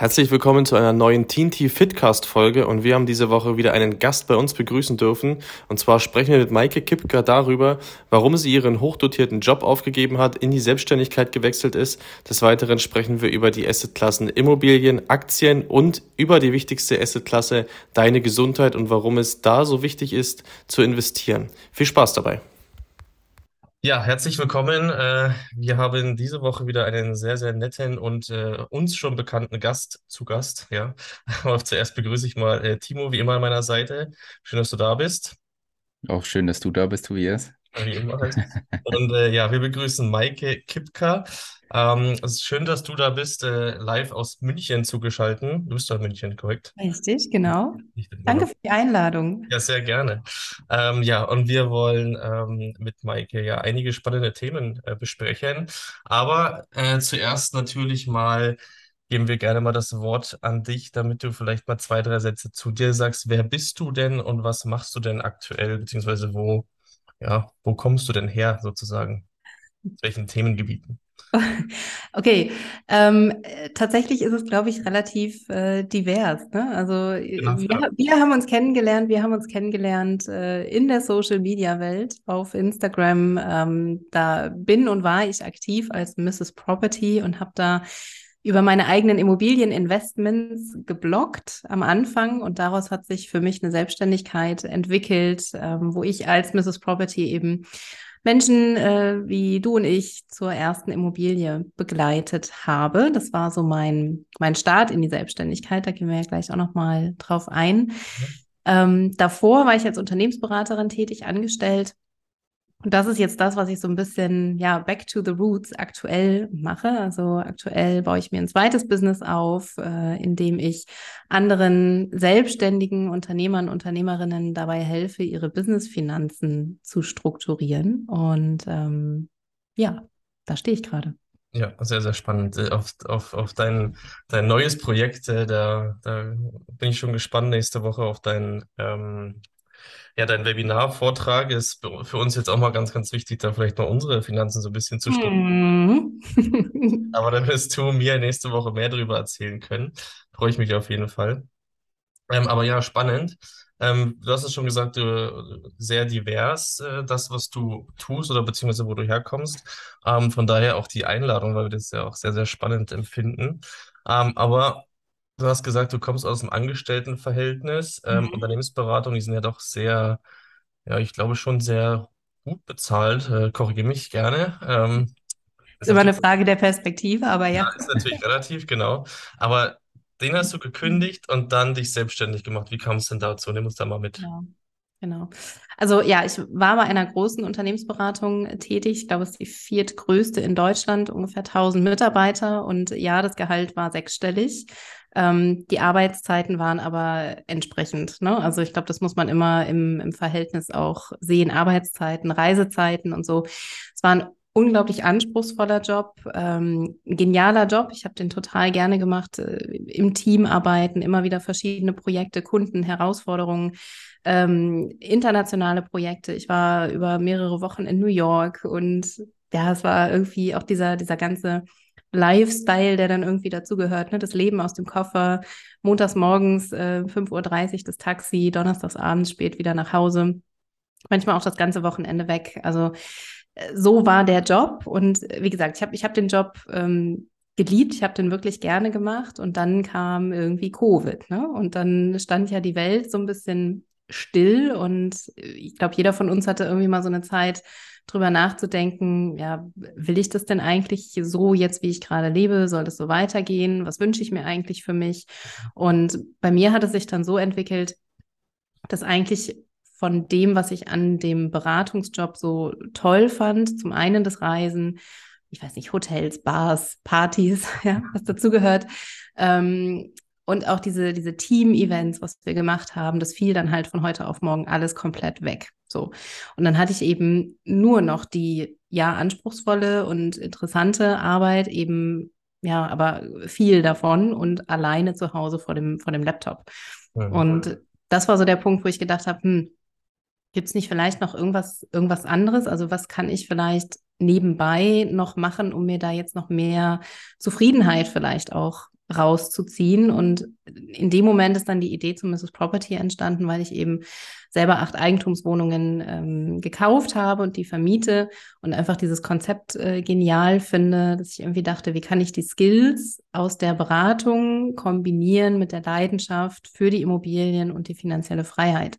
Herzlich willkommen zu einer neuen Teen Tea Fitcast Folge und wir haben diese Woche wieder einen Gast bei uns begrüßen dürfen. Und zwar sprechen wir mit Maike Kipka darüber, warum sie ihren hochdotierten Job aufgegeben hat, in die Selbstständigkeit gewechselt ist. Des Weiteren sprechen wir über die Assetklassen Immobilien, Aktien und über die wichtigste Assetklasse, deine Gesundheit und warum es da so wichtig ist zu investieren. Viel Spaß dabei. Ja, herzlich willkommen. Äh, wir haben diese Woche wieder einen sehr, sehr netten und äh, uns schon bekannten Gast zu Gast. Ja, aber zuerst begrüße ich mal äh, Timo, wie immer an meiner Seite. Schön, dass du da bist. Auch schön, dass du da bist, Tobias. Wie immer halt. Und äh, ja, wir begrüßen Maike Kipka. Ähm, es ist schön, dass du da bist, äh, live aus München zugeschaltet. Du bist da in München, korrekt? Richtig, genau. Danke für die Einladung. Ja, sehr gerne. Ähm, ja, und wir wollen ähm, mit Maike ja einige spannende Themen äh, besprechen. Aber äh, zuerst natürlich mal geben wir gerne mal das Wort an dich, damit du vielleicht mal zwei, drei Sätze zu dir sagst. Wer bist du denn und was machst du denn aktuell, beziehungsweise wo ja, wo kommst du denn her sozusagen? Aus welchen Themengebieten? Okay, ähm, tatsächlich ist es, glaube ich, relativ äh, divers. Ne? Also genau, wir, ja. wir, haben uns kennengelernt, wir haben uns kennengelernt äh, in der Social-Media-Welt auf Instagram. Ähm, da bin und war ich aktiv als Mrs. Property und habe da über meine eigenen Immobilieninvestments geblockt am Anfang und daraus hat sich für mich eine Selbstständigkeit entwickelt, ähm, wo ich als Mrs. Property eben Menschen äh, wie du und ich zur ersten Immobilie begleitet habe. Das war so mein, mein Start in die Selbstständigkeit. Da gehen wir ja gleich auch nochmal drauf ein. Ja. Ähm, davor war ich als Unternehmensberaterin tätig, angestellt und das ist jetzt das, was ich so ein bisschen, ja, back to the roots aktuell mache. Also aktuell baue ich mir ein zweites Business auf, äh, in dem ich anderen selbstständigen Unternehmern, Unternehmerinnen dabei helfe, ihre Businessfinanzen zu strukturieren. Und ähm, ja, da stehe ich gerade. Ja, sehr, sehr spannend. Äh, auf, auf, auf dein, dein neues Projekt, äh, da, da bin ich schon gespannt nächste Woche auf dein ähm, ja, dein Webinar-Vortrag ist für uns jetzt auch mal ganz, ganz wichtig, da vielleicht mal unsere Finanzen so ein bisschen zu studieren. Mhm. Aber dann wirst du mir nächste Woche mehr darüber erzählen können. Freue ich mich auf jeden Fall. Ähm, aber ja, spannend. Ähm, du hast es schon gesagt, du, sehr divers, äh, das, was du tust oder beziehungsweise wo du herkommst. Ähm, von daher auch die Einladung, weil wir das ja auch sehr, sehr spannend empfinden. Ähm, aber Du hast gesagt, du kommst aus dem Angestelltenverhältnis. Ähm, Mhm. Unternehmensberatung, die sind ja doch sehr, ja, ich glaube schon sehr gut bezahlt. Äh, korrigiere mich gerne. Ähm, Ist immer eine Frage der Perspektive, aber ja, ja. ist natürlich relativ, genau. Aber den hast du gekündigt und dann dich selbstständig gemacht. Wie kam es denn dazu? Nimm uns da mal mit. Genau. Genau. Also ja, ich war bei einer großen Unternehmensberatung tätig. Ich glaube, es ist die viertgrößte in Deutschland, ungefähr 1000 Mitarbeiter. Und ja, das Gehalt war sechsstellig. Ähm, die Arbeitszeiten waren aber entsprechend. Ne? Also ich glaube, das muss man immer im, im Verhältnis auch sehen. Arbeitszeiten, Reisezeiten und so. Es war ein unglaublich anspruchsvoller Job, ähm, genialer Job. Ich habe den total gerne gemacht. Äh, Im Team arbeiten, immer wieder verschiedene Projekte, Kunden, Herausforderungen, ähm, internationale Projekte. Ich war über mehrere Wochen in New York und ja, es war irgendwie auch dieser, dieser ganze Lifestyle, der dann irgendwie dazugehört. Ne? Das Leben aus dem Koffer, montags morgens äh, 5.30 Uhr das Taxi, donnerstags abends spät wieder nach Hause. Manchmal auch das ganze Wochenende weg. Also so war der Job. Und äh, wie gesagt, ich habe ich hab den Job ähm, geliebt, ich habe den wirklich gerne gemacht. Und dann kam irgendwie Covid. Ne? Und dann stand ja die Welt so ein bisschen still. Und äh, ich glaube, jeder von uns hatte irgendwie mal so eine Zeit, drüber nachzudenken, ja, will ich das denn eigentlich so jetzt, wie ich gerade lebe? Soll das so weitergehen? Was wünsche ich mir eigentlich für mich? Und bei mir hat es sich dann so entwickelt, dass eigentlich von dem, was ich an dem Beratungsjob so toll fand, zum einen das Reisen, ich weiß nicht, Hotels, Bars, Partys, ja, was dazugehört, ähm, und auch diese, diese Team-Events, was wir gemacht haben, das fiel dann halt von heute auf morgen alles komplett weg. So. Und dann hatte ich eben nur noch die, ja, anspruchsvolle und interessante Arbeit, eben, ja, aber viel davon und alleine zu Hause vor dem, vor dem Laptop. Mhm. Und das war so der Punkt, wo ich gedacht habe, hm, gibt es nicht vielleicht noch irgendwas, irgendwas anderes? Also was kann ich vielleicht nebenbei noch machen, um mir da jetzt noch mehr Zufriedenheit vielleicht auch rauszuziehen. Und in dem Moment ist dann die Idee zu Mrs. Property entstanden, weil ich eben selber acht Eigentumswohnungen ähm, gekauft habe und die vermiete und einfach dieses Konzept äh, genial finde, dass ich irgendwie dachte, wie kann ich die Skills aus der Beratung kombinieren mit der Leidenschaft für die Immobilien und die finanzielle Freiheit.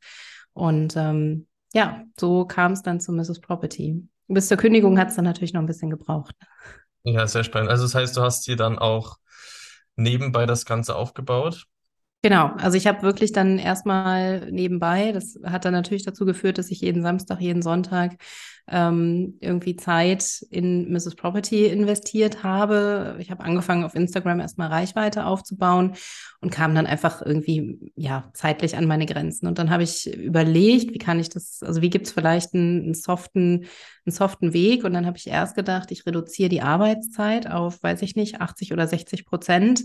Und ähm, ja, so kam es dann zu Mrs. Property. Bis zur Kündigung hat es dann natürlich noch ein bisschen gebraucht. Ja, sehr spannend. Also das heißt, du hast dir dann auch nebenbei das Ganze aufgebaut? Genau, also ich habe wirklich dann erstmal nebenbei, das hat dann natürlich dazu geführt, dass ich jeden Samstag, jeden Sonntag ähm, irgendwie Zeit in Mrs. Property investiert habe. Ich habe angefangen, auf Instagram erstmal Reichweite aufzubauen und kam dann einfach irgendwie, ja, zeitlich an meine Grenzen. Und dann habe ich überlegt, wie kann ich das, also wie gibt es vielleicht einen, einen, soften, einen soften Weg? Und dann habe ich erst gedacht, ich reduziere die Arbeitszeit auf, weiß ich nicht, 80 oder 60 Prozent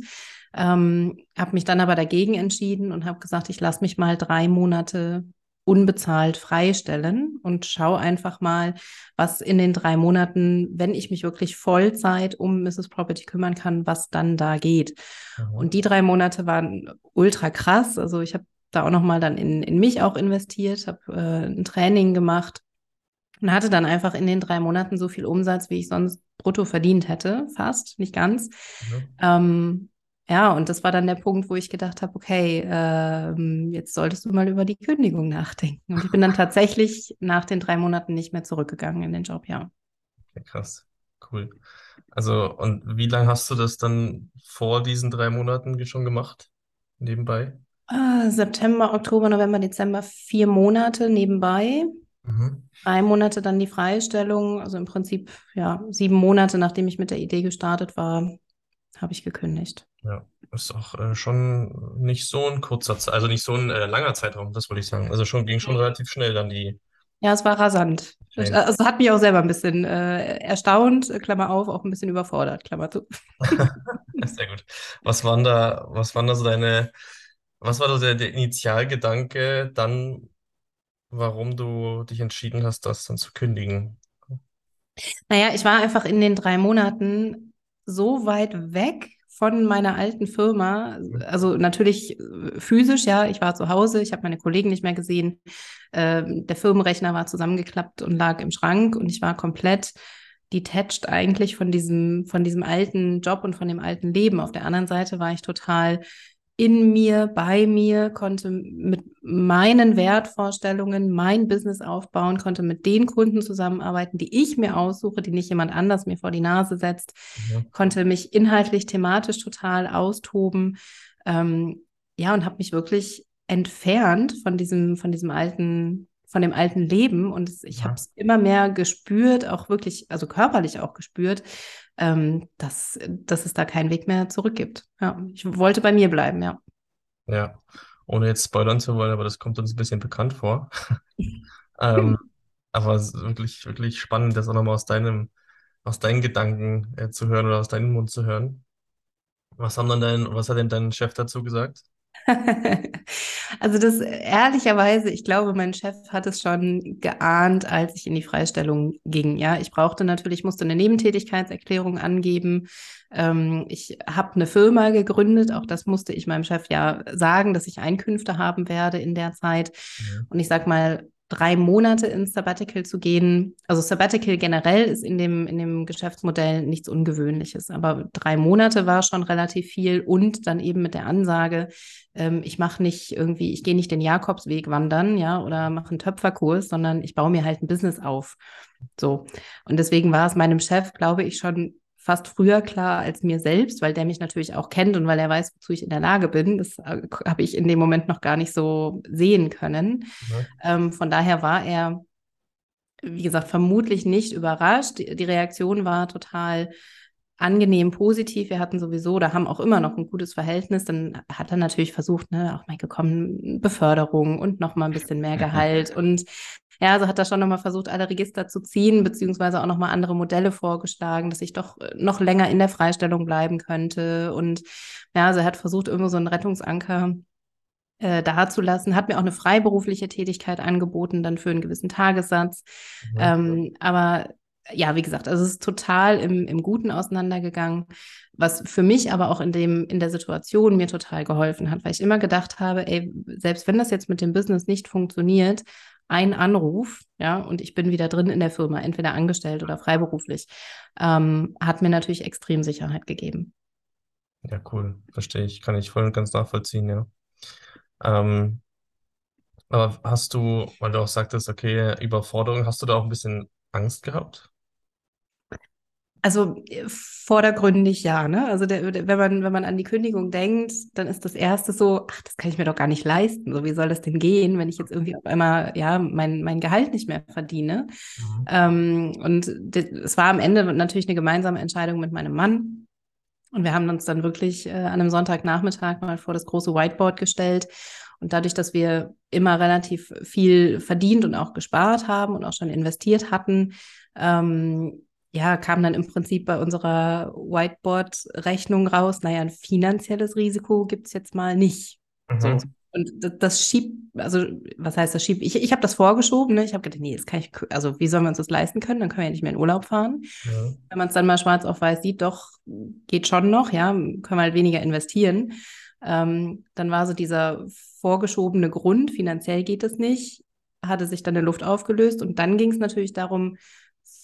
ähm, habe mich dann aber dagegen entschieden und habe gesagt, ich lasse mich mal drei Monate unbezahlt freistellen und schaue einfach mal, was in den drei Monaten, wenn ich mich wirklich Vollzeit um Mrs. Property kümmern kann, was dann da geht. Mhm. Und die drei Monate waren ultra krass. Also ich habe da auch nochmal dann in, in mich auch investiert, habe äh, ein Training gemacht und hatte dann einfach in den drei Monaten so viel Umsatz, wie ich sonst brutto verdient hätte, fast, nicht ganz. Mhm. Ähm, ja, und das war dann der Punkt, wo ich gedacht habe, okay, ähm, jetzt solltest du mal über die Kündigung nachdenken. Und ich bin dann tatsächlich nach den drei Monaten nicht mehr zurückgegangen in den Job, ja. Okay, krass, cool. Also, und wie lange hast du das dann vor diesen drei Monaten schon gemacht, nebenbei? Ah, September, Oktober, November, Dezember, vier Monate nebenbei. Mhm. Drei Monate dann die Freistellung, also im Prinzip ja sieben Monate, nachdem ich mit der Idee gestartet war, habe ich gekündigt. Ja, ist auch äh, schon nicht so ein kurzer, Ze also nicht so ein äh, langer Zeitraum, das wollte ich sagen. Also schon ging schon relativ schnell dann die. Ja, es war rasant. Change. Also hat mich auch selber ein bisschen äh, erstaunt, Klammer auf, auch ein bisschen überfordert, Klammer zu. Sehr gut. Was waren da, was waren da so deine, was war so der, der Initialgedanke dann, warum du dich entschieden hast, das dann zu kündigen? Naja, ich war einfach in den drei Monaten so weit weg von meiner alten Firma, also natürlich äh, physisch, ja, ich war zu Hause, ich habe meine Kollegen nicht mehr gesehen, äh, der Firmenrechner war zusammengeklappt und lag im Schrank und ich war komplett detached eigentlich von diesem, von diesem alten Job und von dem alten Leben. Auf der anderen Seite war ich total in mir, bei mir, konnte mit meinen Wertvorstellungen mein Business aufbauen, konnte mit den Kunden zusammenarbeiten, die ich mir aussuche, die nicht jemand anders mir vor die Nase setzt, mhm. konnte mich inhaltlich, thematisch total austoben. Ähm, ja, und habe mich wirklich entfernt von diesem, von diesem alten, von dem alten Leben. Und ich ja. habe es immer mehr gespürt, auch wirklich, also körperlich auch gespürt, ähm, dass, dass es da keinen Weg mehr zurück gibt. Ja, ich wollte bei mir bleiben, ja. Ja, ohne jetzt spoilern zu wollen, aber das kommt uns ein bisschen bekannt vor. ähm, aber es ist wirklich, wirklich spannend, das auch nochmal aus deinem, aus deinen Gedanken äh, zu hören oder aus deinem Mund zu hören. Was haben dann dein, was hat denn dein Chef dazu gesagt? also das ehrlicherweise, ich glaube, mein Chef hat es schon geahnt, als ich in die Freistellung ging. Ja, ich brauchte natürlich, musste eine Nebentätigkeitserklärung angeben. Ähm, ich habe eine Firma gegründet, auch das musste ich meinem Chef ja sagen, dass ich Einkünfte haben werde in der Zeit. Mhm. Und ich sag mal, drei Monate ins Sabbatical zu gehen. Also Sabbatical generell ist in dem, in dem Geschäftsmodell nichts Ungewöhnliches, aber drei Monate war schon relativ viel und dann eben mit der Ansage, ähm, ich mache nicht irgendwie, ich gehe nicht den Jakobsweg wandern, ja, oder mache einen Töpferkurs, sondern ich baue mir halt ein Business auf. So. Und deswegen war es meinem Chef, glaube ich, schon fast früher klar als mir selbst, weil der mich natürlich auch kennt und weil er weiß, wozu ich in der Lage bin. Das äh, habe ich in dem Moment noch gar nicht so sehen können. Mhm. Ähm, von daher war er, wie gesagt, vermutlich nicht überrascht. Die, die Reaktion war total angenehm positiv. Wir hatten sowieso oder haben auch immer noch ein gutes Verhältnis. Dann hat er natürlich versucht, ne, auch mal gekommen, Beförderung und noch mal ein bisschen mehr Gehalt. Und ja, also hat er schon nochmal versucht, alle Register zu ziehen, beziehungsweise auch nochmal andere Modelle vorgeschlagen, dass ich doch äh, noch länger in der Freistellung bleiben könnte. Und ja, also er hat versucht, irgendwo so einen Rettungsanker äh, dazulassen, hat mir auch eine freiberufliche Tätigkeit angeboten, dann für einen gewissen Tagessatz. Mhm. Ähm, aber ja, wie gesagt, also es ist total im, im Guten auseinandergegangen, was für mich aber auch in dem, in der Situation mir total geholfen hat, weil ich immer gedacht habe, ey, selbst wenn das jetzt mit dem Business nicht funktioniert, ein Anruf, ja, und ich bin wieder drin in der Firma, entweder angestellt oder freiberuflich, ähm, hat mir natürlich extrem Sicherheit gegeben. Ja, cool, verstehe ich, kann ich voll und ganz nachvollziehen, ja. Ähm, aber hast du, weil du auch sagtest, okay, Überforderung, hast du da auch ein bisschen Angst gehabt? Also äh, vordergründig ja, ne? Also der, der, wenn man, wenn man an die Kündigung denkt, dann ist das erste so, ach, das kann ich mir doch gar nicht leisten. So, wie soll das denn gehen, wenn ich jetzt irgendwie auf einmal ja mein, mein Gehalt nicht mehr verdiene? Mhm. Ähm, und es war am Ende natürlich eine gemeinsame Entscheidung mit meinem Mann. Und wir haben uns dann wirklich äh, an einem Sonntagnachmittag mal vor das große Whiteboard gestellt. Und dadurch, dass wir immer relativ viel verdient und auch gespart haben und auch schon investiert hatten, ähm, ja, kam dann im Prinzip bei unserer Whiteboard-Rechnung raus, naja, ein finanzielles Risiko gibt es jetzt mal nicht. Mhm. So. Und das, das, schiebt, also was heißt das schiebt? Ich, ich habe das vorgeschoben, ne? Ich habe gedacht, nee, das kann ich, also wie sollen wir uns das leisten können? Dann können wir ja nicht mehr in Urlaub fahren. Ja. Wenn man es dann mal schwarz auf weiß sieht, doch, geht schon noch, ja, können wir halt weniger investieren. Ähm, dann war so dieser vorgeschobene Grund, finanziell geht es nicht, hatte sich dann in Luft aufgelöst und dann ging es natürlich darum,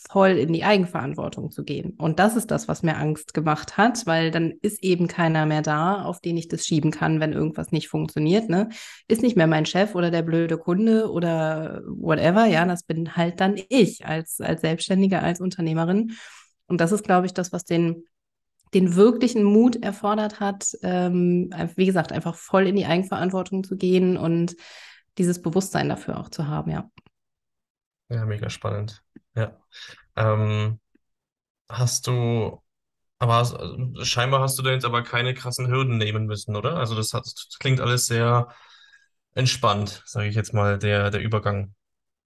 voll in die Eigenverantwortung zu gehen. Und das ist das, was mir Angst gemacht hat, weil dann ist eben keiner mehr da, auf den ich das schieben kann, wenn irgendwas nicht funktioniert. Ne? Ist nicht mehr mein Chef oder der blöde Kunde oder whatever. Ja, das bin halt dann ich als, als Selbstständige, als Unternehmerin. Und das ist, glaube ich, das, was den, den wirklichen Mut erfordert hat, ähm, wie gesagt, einfach voll in die Eigenverantwortung zu gehen und dieses Bewusstsein dafür auch zu haben, ja. Ja, mega spannend. Ja. Ähm, hast du, aber hast, also scheinbar hast du da jetzt aber keine krassen Hürden nehmen müssen, oder? Also das hat, das klingt alles sehr entspannt, sage ich jetzt mal, der, der Übergang.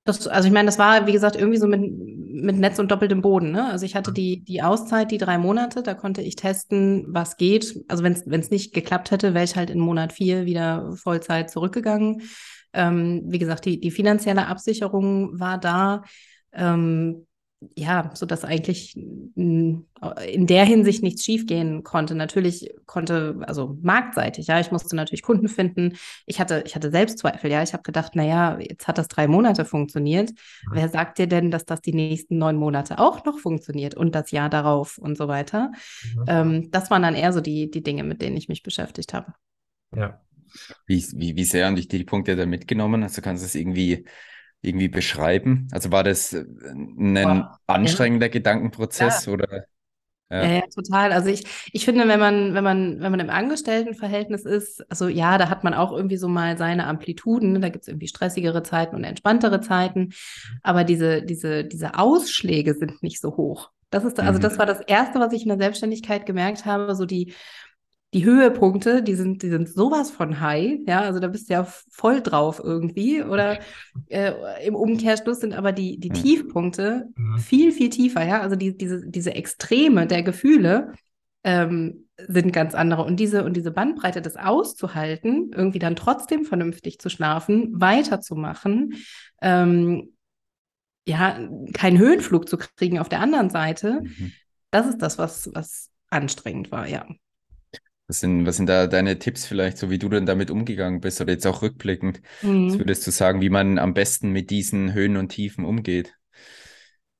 Das, also ich meine, das war, wie gesagt, irgendwie so mit, mit Netz und doppeltem Boden. Ne? Also ich hatte die, die Auszeit, die drei Monate, da konnte ich testen, was geht. Also wenn es nicht geklappt hätte, wäre ich halt in Monat vier wieder Vollzeit zurückgegangen. Ähm, wie gesagt, die, die finanzielle Absicherung war da. Ähm, ja, so dass eigentlich in der Hinsicht nichts schiefgehen konnte. Natürlich konnte, also marktseitig, ja, ich musste natürlich Kunden finden. Ich hatte, ich hatte Selbstzweifel, ja. Ich habe gedacht, naja, jetzt hat das drei Monate funktioniert. Wer sagt dir denn, dass das die nächsten neun Monate auch noch funktioniert und das Jahr darauf und so weiter? Mhm. Ähm, das waren dann eher so die, die Dinge, mit denen ich mich beschäftigt habe. Ja. Wie, wie, wie sehr haben dich die Punkte da mitgenommen? Also kannst du es irgendwie irgendwie beschreiben? Also war das äh, ein Boah, anstrengender ja. Gedankenprozess ja. oder? Ja. ja. Total. Also ich, ich finde, wenn man, wenn man, wenn man im Angestelltenverhältnis ist, also ja, da hat man auch irgendwie so mal seine Amplituden, ne? da gibt es irgendwie stressigere Zeiten und entspanntere Zeiten, aber diese, diese, diese Ausschläge sind nicht so hoch. Das ist, also mhm. das war das Erste, was ich in der Selbstständigkeit gemerkt habe, so die, die Höhepunkte, die sind, die sind sowas von high, ja, also da bist du ja voll drauf irgendwie. Oder äh, im Umkehrschluss sind aber die, die Tiefpunkte mhm. viel, viel tiefer, ja. Also die, diese, diese Extreme der Gefühle ähm, sind ganz andere. Und diese, und diese Bandbreite, das auszuhalten, irgendwie dann trotzdem vernünftig zu schlafen, weiterzumachen, ähm, ja, keinen Höhenflug zu kriegen auf der anderen Seite, mhm. das ist das, was, was anstrengend war, ja. Was sind, was sind da deine Tipps vielleicht, so wie du denn damit umgegangen bist oder jetzt auch rückblickend? Mhm. Was würdest du sagen, wie man am besten mit diesen Höhen und Tiefen umgeht?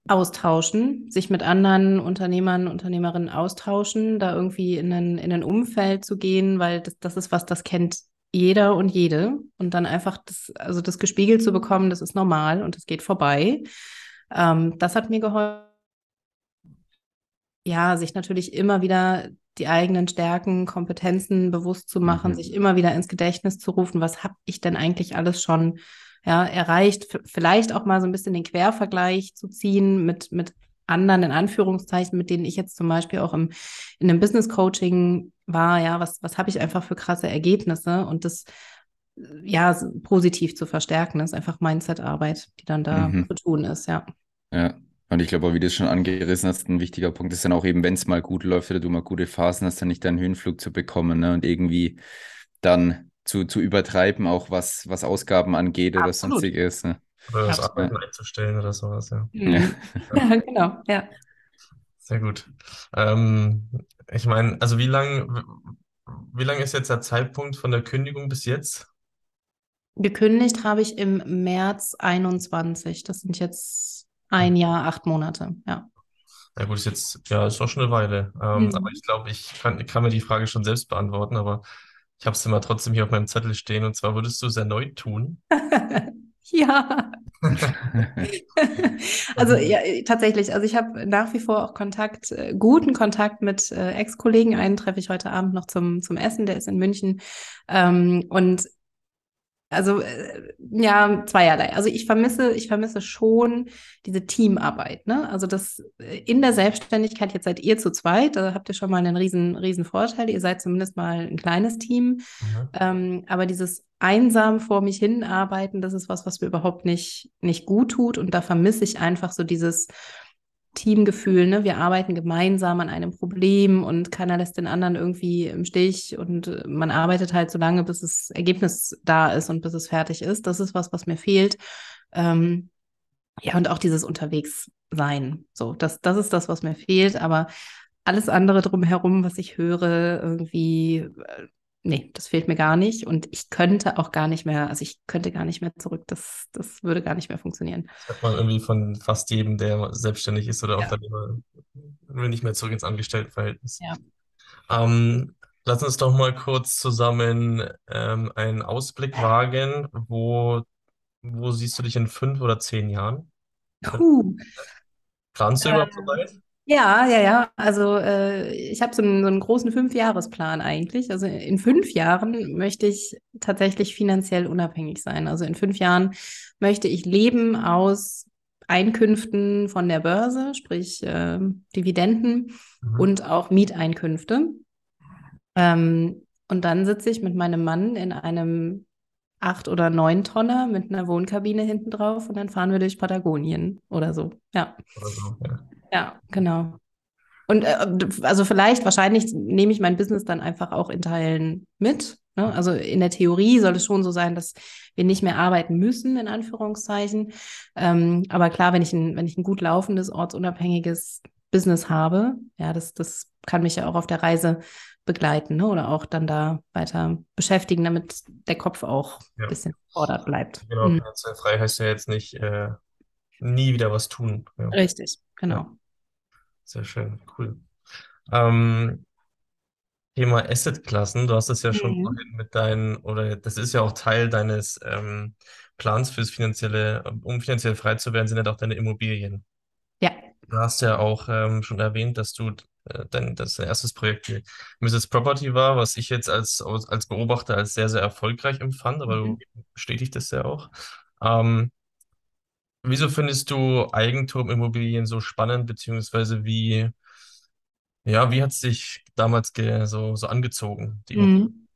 Austauschen, sich mit anderen Unternehmern, Unternehmerinnen austauschen, da irgendwie in ein, in ein Umfeld zu gehen, weil das, das ist was, das kennt jeder und jede. Und dann einfach das, also das gespiegelt zu bekommen, das ist normal und das geht vorbei. Ähm, das hat mir geholfen. Ja, sich natürlich immer wieder die eigenen Stärken, Kompetenzen bewusst zu machen, mhm. sich immer wieder ins Gedächtnis zu rufen, was habe ich denn eigentlich alles schon ja, erreicht, F vielleicht auch mal so ein bisschen den Quervergleich zu ziehen mit, mit anderen, in Anführungszeichen, mit denen ich jetzt zum Beispiel auch im, in einem Business Coaching war, ja, was, was habe ich einfach für krasse Ergebnisse und das ja positiv zu verstärken, ist einfach Mindset-Arbeit, die dann da mhm. zu tun ist, ja. Ja, und ich glaube, wie du es schon angerissen hast, ein wichtiger Punkt ist dann auch eben, wenn es mal gut läuft oder du mal gute Phasen hast, dann nicht deinen Höhenflug zu bekommen ne? und irgendwie dann zu, zu übertreiben, auch was, was Ausgaben angeht Absolut. oder sonstiges. Ne? Oder das Arbeiten einzustellen oder sowas, ja. Mhm. Ja, genau, ja. Sehr gut. Ähm, ich meine, also wie lang, wie lang ist jetzt der Zeitpunkt von der Kündigung bis jetzt? Gekündigt habe ich im März 21. Das sind jetzt ein Jahr, acht Monate, ja. Ja gut, ist jetzt, ja, ist auch schon eine Weile. Ähm, Mhm. aber ich glaube, ich kann, kann mir die Frage schon selbst beantworten, aber ich habe es immer trotzdem hier auf meinem Zettel stehen. Und zwar würdest du es erneut tun? Ja. Also ja, tatsächlich. Also ich habe nach wie vor auch Kontakt, äh, guten Kontakt mit äh, Ex-Kollegen. Einen treffe ich heute Abend noch zum, zum Essen, der ist in München. Ähm, und also äh, ja, zweierlei. Also ich vermisse, ich vermisse schon diese Teamarbeit. Ne? Also das äh, in der Selbstständigkeit, jetzt seid ihr zu zweit, da habt ihr schon mal einen riesen, riesen Vorteil. Ihr seid zumindest mal ein kleines Team. Mhm. Ähm, aber dieses einsam vor mich hinarbeiten, das ist was, was mir überhaupt nicht, nicht gut tut. Und da vermisse ich einfach so dieses Teamgefühl, ne? Wir arbeiten gemeinsam an einem Problem und keiner lässt den anderen irgendwie im Stich und äh, man arbeitet halt so lange, bis das Ergebnis da ist und bis es fertig ist. Das ist was, was mir fehlt. Ähm, ja, und auch dieses Unterwegssein. So, das, das ist das, was mir fehlt. Aber alles andere drumherum, was ich höre, irgendwie, äh, nee, das fehlt mir gar nicht. Und ich könnte auch gar nicht mehr, also ich könnte gar nicht mehr zurück. Das, das würde gar nicht mehr funktionieren. Das hat man irgendwie von fast jedem, der selbstständig ist oder Ja. Unternehmer, will nicht mehr zurück ins Angestelltenverhältnis. Ja. Ähm, lass uns doch mal kurz zusammen ähm, einen Ausblick wagen. Wo, wo siehst du dich in fünf oder zehn Jahren? Puh. Planst du überhaupt so weit? Ja, ja, ja. Also äh, ich habe so einen, so einen großen Fünfjahresplan eigentlich. Also in fünf Jahren möchte ich tatsächlich finanziell unabhängig sein. Also in fünf Jahren möchte ich leben aus Einkünften von der Börse, sprich äh, Dividenden Mhm. und auch Mieteinkünfte. Ähm, und dann sitze ich mit meinem Mann in einem acht oder neun Tonner mit einer Wohnkabine hinten drauf und dann fahren wir durch Patagonien oder so. Ja. Oder so, ja. Ja, genau. Und äh, also vielleicht, wahrscheinlich nehme ich mein Business dann einfach auch in Teilen mit. Ne? Also in der Theorie soll es schon so sein, dass wir nicht mehr arbeiten müssen, in Anführungszeichen. Ähm, aber klar, wenn ich ein, wenn ich ein gut laufendes, ortsunabhängiges Business habe, ja, das, das kann mich ja auch auf der Reise begleiten, ne? Oder auch dann da weiter beschäftigen, damit der Kopf auch Ja. ein bisschen gefordert bleibt. Genau, Mhm. frei heißt ja jetzt nicht äh, nie wieder was tun. Ja, Richtig, genau. sehr schön, cool. Ähm, Thema Assetklassen, du hast es ja schon Mhm. vorhin mit deinen, oder das ist ja auch Teil deines ähm, Plans fürs finanzielle, um finanziell frei zu werden, sind ja auch deine Immobilien. Ja. Du hast ja auch ähm, schon erwähnt, dass du äh, dein, das erstes Projekt Mrs. Property war, was ich jetzt als, als Beobachter als sehr, sehr erfolgreich empfand, aber Mhm. du bestätigst ja auch. Ähm, wieso findest du Eigentumimmobilien so spannend, beziehungsweise wie, ja, wie hat es dich damals ge, so, so angezogen, die? Mhm.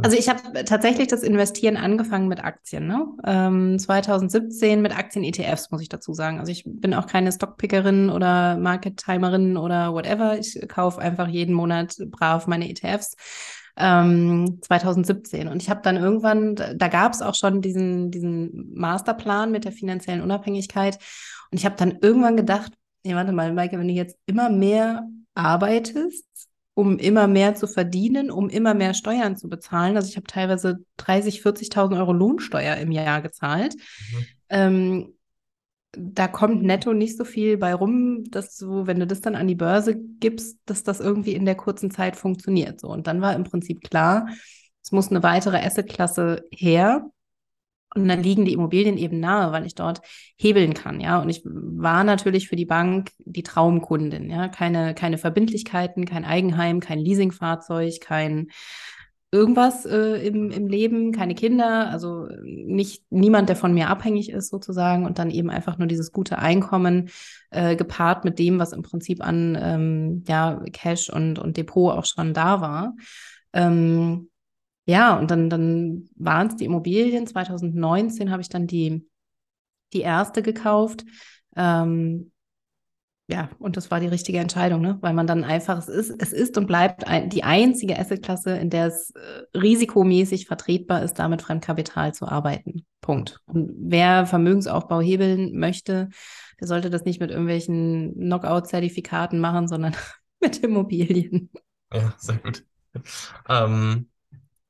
Also ich habe tatsächlich das Investieren angefangen mit Aktien, ne? Ähm, 2017 mit Aktien-ETFs, muss ich dazu sagen. Also ich bin auch keine Stockpickerin oder Market-Timerin oder whatever. Ich kaufe einfach jeden Monat brav meine ETFs. Ähm, 2017. Und ich habe dann irgendwann, da, gab es auch schon diesen, diesen Masterplan mit der finanziellen Unabhängigkeit. Und ich habe dann irgendwann gedacht, nee, warte mal, Maike, wenn du jetzt immer mehr arbeitest, um immer mehr zu verdienen, um immer mehr Steuern zu bezahlen. Also ich habe teilweise 30, 40.000 Euro Lohnsteuer im Jahr gezahlt. Mhm. Ähm, da kommt netto nicht so viel bei rum, dass du, wenn du das dann an die Börse gibst, dass das irgendwie in der kurzen Zeit funktioniert. So. Und dann war im Prinzip klar, es muss eine weitere Assetklasse her. Und dann liegen die Immobilien eben nahe, weil ich dort hebeln kann, ja. Und ich war natürlich für die Bank die Traumkundin, ja. Keine, keine Verbindlichkeiten, kein Eigenheim, kein Leasingfahrzeug, kein irgendwas äh, im, im Leben, keine Kinder, also nicht niemand, der von mir abhängig ist sozusagen und dann eben einfach nur dieses gute Einkommen äh, gepaart mit dem, was im Prinzip an ähm, ja, Cash und, und Depot auch schon da war. Ähm, ja, und dann, dann waren es die Immobilien. 2019 habe ich dann die, die erste gekauft. Ähm, ja, und das war die richtige Entscheidung, ne? weil man dann einfach, es ist, es ist und bleibt ein, die einzige Assetklasse, in der es äh, risikomäßig vertretbar ist, damit Fremdkapital zu arbeiten. Punkt. Und wer Vermögensaufbau hebeln möchte, der sollte das nicht mit irgendwelchen Knockout-Zertifikaten machen, sondern mit Immobilien. Ja, sehr gut. Ähm,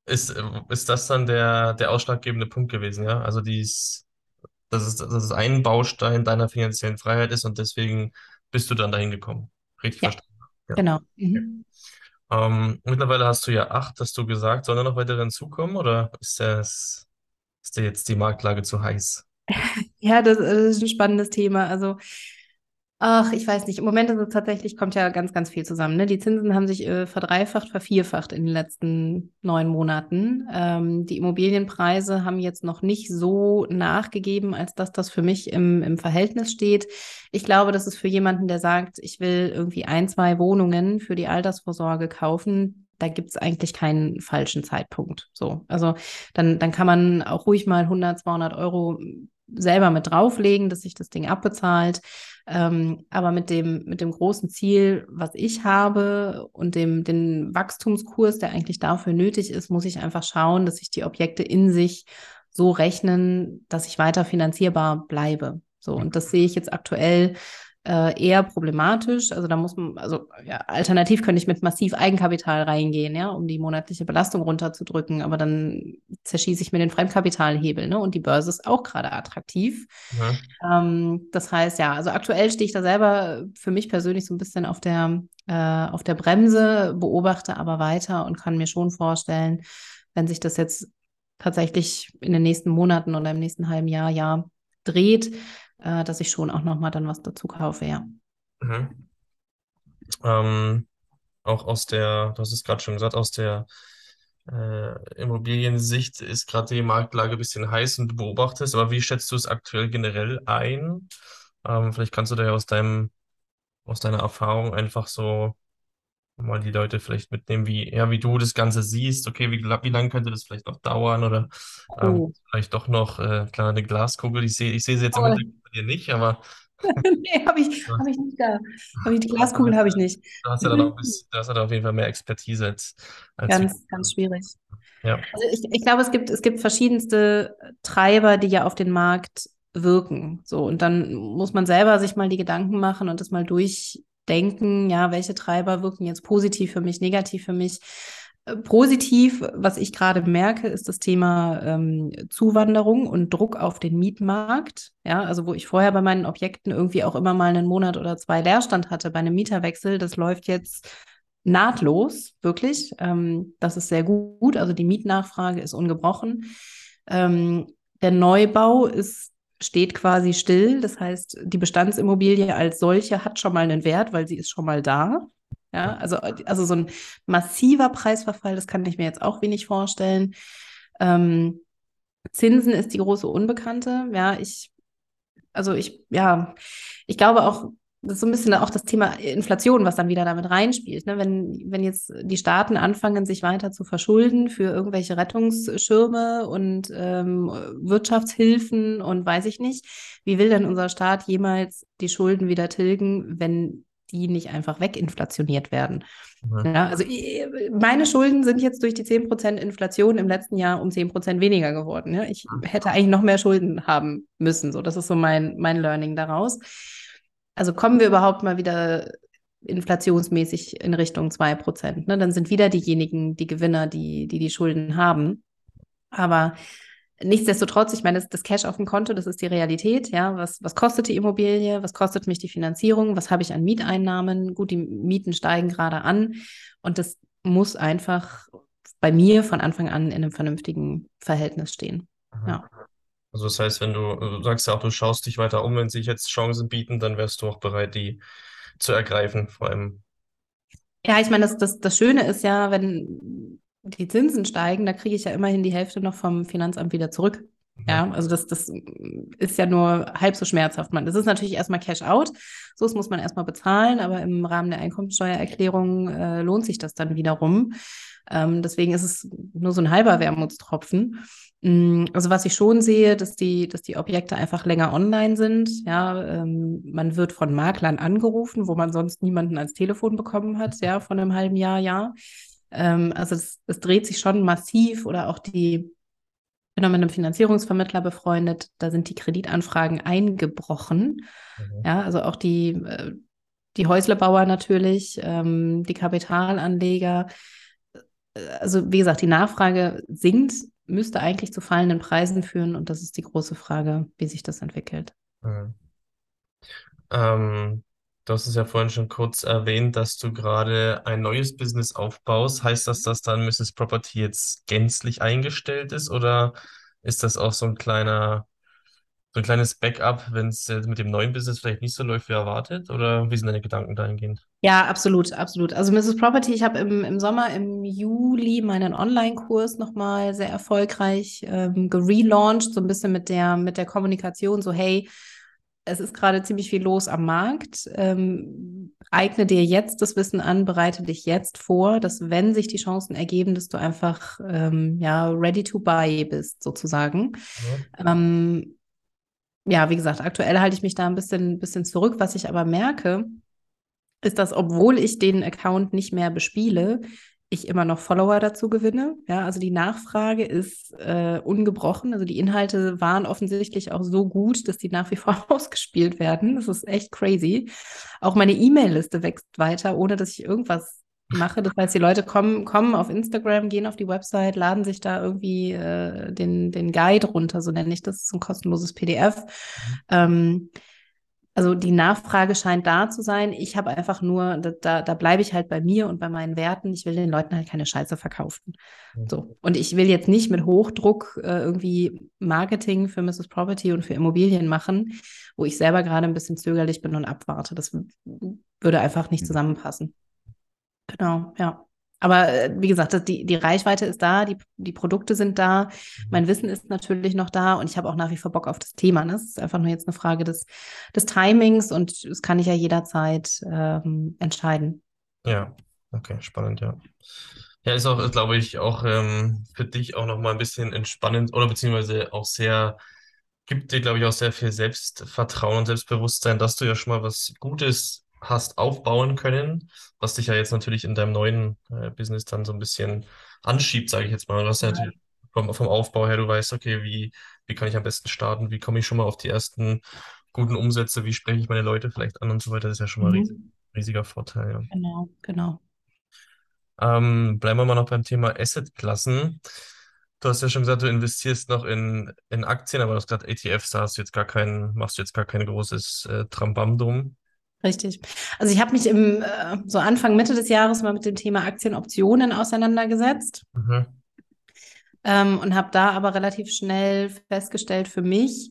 ist, ist das dann der, der ausschlaggebende Punkt gewesen, ja? Also dies, dass es, dass es ein Baustein deiner finanziellen Freiheit ist und deswegen bist du dann dahin gekommen. Richtig Ja, verstanden. Ja. genau. Mhm. Ähm, mittlerweile hast du ja acht, hast du gesagt. Sollen da noch weitere hinzukommen oder ist das, ist dir jetzt die Marktlage zu heiß? Ja, das, das ist ein spannendes Thema. Also, ach, ich weiß nicht. Im Moment ist es tatsächlich, kommt ja ganz, ganz viel zusammen. Ne? Die Zinsen haben sich äh, verdreifacht, vervierfacht in den letzten neun Monaten. Ähm, die Immobilienpreise haben jetzt noch nicht so nachgegeben, als dass das für mich im, im Verhältnis steht. Ich glaube, das ist für jemanden, der sagt, ich will irgendwie ein, zwei Wohnungen für die Altersvorsorge kaufen. Da gibt es eigentlich keinen falschen Zeitpunkt. So, also dann, dann kann man auch ruhig mal 100, 200 Euro selber mit drauflegen, dass sich das Ding abbezahlt. Ähm, aber mit dem, mit dem großen Ziel, was ich habe und dem den Wachstumskurs, der eigentlich dafür nötig ist, muss ich einfach schauen, dass sich die Objekte in sich so rechnen, dass ich weiter finanzierbar bleibe. So, und das sehe ich jetzt aktuell äh, eher problematisch. Also da muss man, also ja, alternativ könnte ich mit massiv Eigenkapital reingehen, ja, um die monatliche Belastung runterzudrücken, aber dann zerschieße ich mir den Fremdkapitalhebel, ne? Und die Börse ist auch gerade attraktiv. Mhm. Ähm, das heißt, ja, also aktuell stehe ich da selber für mich persönlich so ein bisschen auf der, äh, auf der Bremse, beobachte aber weiter und kann mir schon vorstellen, wenn sich das jetzt tatsächlich in den nächsten Monaten oder im nächsten halben Jahr, Jahr dreht, äh, dass ich schon auch nochmal dann was dazu kaufe, ja. Mhm. Ähm, auch aus der, du hast es gerade schon gesagt, aus der äh, Immobiliensicht ist gerade die Marktlage ein bisschen heiß und du beobachtest, aber wie schätzt du es aktuell generell ein? Ähm, vielleicht kannst du da ja aus deinem, aus deiner Erfahrung einfach so mal die Leute vielleicht mitnehmen, wie, ja, wie du das Ganze siehst. Okay, wie, wie lange könnte das vielleicht noch dauern oder ähm, Oh. vielleicht doch noch, äh, klar, eine Glaskugel. Ich sehe, ich sie jetzt im Oh. Hintergrund bei dir nicht, aber nee, habe ich, hab ich nicht da. Hab ich, die Glaskugel habe ich nicht. du hast ja dann auch bisschen, du hast ja da auf jeden Fall mehr Expertise als, als. Ganz, ganz schwierig. Ja. Also ich, ich glaube, es gibt, es gibt verschiedenste Treiber, die ja auf den Markt wirken. So, und dann muss man selber sich mal die Gedanken machen und das mal durchdenken, ja, welche Treiber wirken jetzt positiv für mich, negativ für mich. Positiv, was ich gerade merke, ist das Thema ähm, Zuwanderung und Druck auf den Mietmarkt. Ja, also wo ich vorher bei meinen Objekten irgendwie auch immer mal einen Monat oder zwei Leerstand hatte bei einem Mieterwechsel, das läuft jetzt nahtlos, wirklich. Ähm, das ist sehr gut. Also die Mietnachfrage ist ungebrochen. Ähm, der Neubau ist, steht quasi still. Das heißt, die Bestandsimmobilie als solche hat schon mal einen Wert, weil sie ist schon mal da. Ja, also, also so ein massiver Preisverfall, das kann ich mir jetzt auch wenig vorstellen. Ähm, Zinsen ist die große Unbekannte. Ja, ich, also ich, ja, ich glaube auch, das ist so ein bisschen auch das Thema Inflation, was dann wieder damit reinspielt. Ne? Wenn, wenn jetzt die Staaten anfangen, sich weiter zu verschulden für irgendwelche Rettungsschirme und ähm, Wirtschaftshilfen und weiß ich nicht, wie will denn unser Staat jemals die Schulden wieder tilgen, wenn die nicht einfach weginflationiert werden? Mhm. Ja, also meine Schulden sind jetzt durch die 10% Inflation im letzten Jahr um 10% weniger geworden. Ja? Ich hätte eigentlich noch mehr Schulden haben müssen. So, das ist so mein, mein Learning daraus. Also kommen wir überhaupt mal wieder inflationsmäßig in Richtung 2%. Ne? Dann sind wieder diejenigen die Gewinner, die die, die Schulden haben. Aber nichtsdestotrotz, ich meine, das, das Cash auf dem Konto, das ist die Realität. Ja, was, was kostet die Immobilie? Was kostet mich die Finanzierung? Was habe ich an Mieteinnahmen? Gut, die Mieten steigen gerade an. Und das muss einfach bei mir von Anfang an in einem vernünftigen Verhältnis stehen. Ja. Also das heißt, wenn du, du sagst ja auch, du schaust dich weiter um, wenn sich jetzt Chancen bieten, dann wärst du auch bereit, die zu ergreifen, vor allem. Ja, ich meine, das, das, das Schöne ist ja, wenn die Zinsen steigen, da kriege ich ja immerhin die Hälfte noch vom Finanzamt wieder zurück. Ja, also das, das ist ja nur halb so schmerzhaft. Man, das ist natürlich erstmal Cash out. So, das muss man erstmal bezahlen, aber im Rahmen der Einkommensteuererklärung äh, lohnt sich das dann wiederum. Ähm, deswegen ist es nur so ein halber Wermutstropfen. Mm, also was ich schon sehe, dass die, dass die Objekte einfach länger online sind. Ja, ähm, man wird von Maklern angerufen, wo man sonst niemanden ans Telefon bekommen hat, ja, von einem halben Jahr, ja. Ähm, also es, es dreht sich schon massiv oder auch die, ich bin auch mit einem Finanzierungsvermittler befreundet, da sind die Kreditanfragen eingebrochen. Mhm. Ja, also auch die, äh, die Häuslebauer natürlich, ähm, die Kapitalanleger. Äh, also wie gesagt, die Nachfrage sinkt, müsste eigentlich zu fallenden Preisen führen und das ist die große Frage, wie sich das entwickelt. Mhm. Ähm, du hast es ja vorhin schon kurz erwähnt, dass du gerade ein neues Business aufbaust. Heißt das, dass dann Mrs. Property jetzt gänzlich eingestellt ist oder ist das auch so ein kleiner so ein kleines Backup, wenn es mit dem neuen Business vielleicht nicht so läuft wie erwartet? Oder wie sind deine Gedanken dahingehend? Ja, absolut, absolut. Also Mrs. Property, ich habe im, im Sommer, im Juli meinen Online-Kurs nochmal sehr erfolgreich ähm, gelauncht, so ein bisschen mit der, mit der Kommunikation, so hey, es ist gerade ziemlich viel los am Markt. Ähm, eigne dir jetzt das Wissen an, bereite dich jetzt vor, dass wenn sich die Chancen ergeben, dass du einfach ähm, ja ready to buy bist, sozusagen. Ja. Ähm, ja, wie gesagt, aktuell halte ich mich da ein bisschen, bisschen zurück. Was ich aber merke, ist, dass obwohl ich den Account nicht mehr bespiele, ich immer noch Follower dazu gewinne. Ja, also die Nachfrage ist äh, ungebrochen. Also die Inhalte waren offensichtlich auch so gut, dass die nach wie vor ausgespielt werden. Das ist echt crazy. Auch meine E-Mail-Liste wächst weiter, ohne dass ich irgendwas mache. Das heißt, die Leute kommen, kommen auf Instagram, gehen auf die Website, laden sich da irgendwie äh, den, den Guide runter, so nenne ich das, das ist ein kostenloses PDF. Mhm. Ähm, also die Nachfrage scheint da zu sein. Ich habe einfach nur, da, da bleibe ich halt bei mir und bei meinen Werten. Ich will den Leuten halt keine Scheiße verkaufen. Mhm. So. Und ich will jetzt nicht mit Hochdruck äh, irgendwie Marketing für Mrs. Property und für Immobilien machen, wo ich selber gerade ein bisschen zögerlich bin und abwarte. Das würde einfach nicht mhm. zusammenpassen. Genau, ja. Aber äh, wie gesagt, die, die Reichweite ist da, die, die Produkte sind da, mhm. mein Wissen ist natürlich noch da und ich habe auch nach wie vor Bock auf das Thema. Ne? Es ist einfach nur jetzt eine Frage des, des Timings und das kann ich ja jederzeit ähm, entscheiden. Ja, okay, spannend, ja. Ja, ist auch, glaube ich, auch ähm, für dich auch nochmal ein bisschen entspannend oder beziehungsweise auch sehr, gibt dir, glaube ich, auch sehr viel Selbstvertrauen und Selbstbewusstsein, dass du ja schon mal was Gutes hast aufbauen können, was dich ja jetzt natürlich in deinem neuen äh, Business dann so ein bisschen anschiebt, sage ich jetzt mal. Du hast ja halt vom, vom Aufbau her, du weißt, okay, wie, wie kann ich am besten starten, wie komme ich schon mal auf die ersten guten Umsätze, wie spreche ich meine Leute vielleicht an und so weiter. Das ist ja schon mal ein riesig, mhm. riesiger Vorteil. Ja. Genau, genau. Ähm, bleiben wir mal noch beim Thema Assetklassen. Du hast ja schon gesagt, du investierst noch in, in Aktien, aber du hast gesagt, ETFs, da hast du jetzt gar keinen, machst du jetzt gar kein großes äh, Trambam drum. Richtig. Also ich habe mich im äh, so Anfang Mitte des Jahres mal mit dem Thema Aktienoptionen auseinandergesetzt mhm. ähm, und habe da aber relativ schnell festgestellt für mich,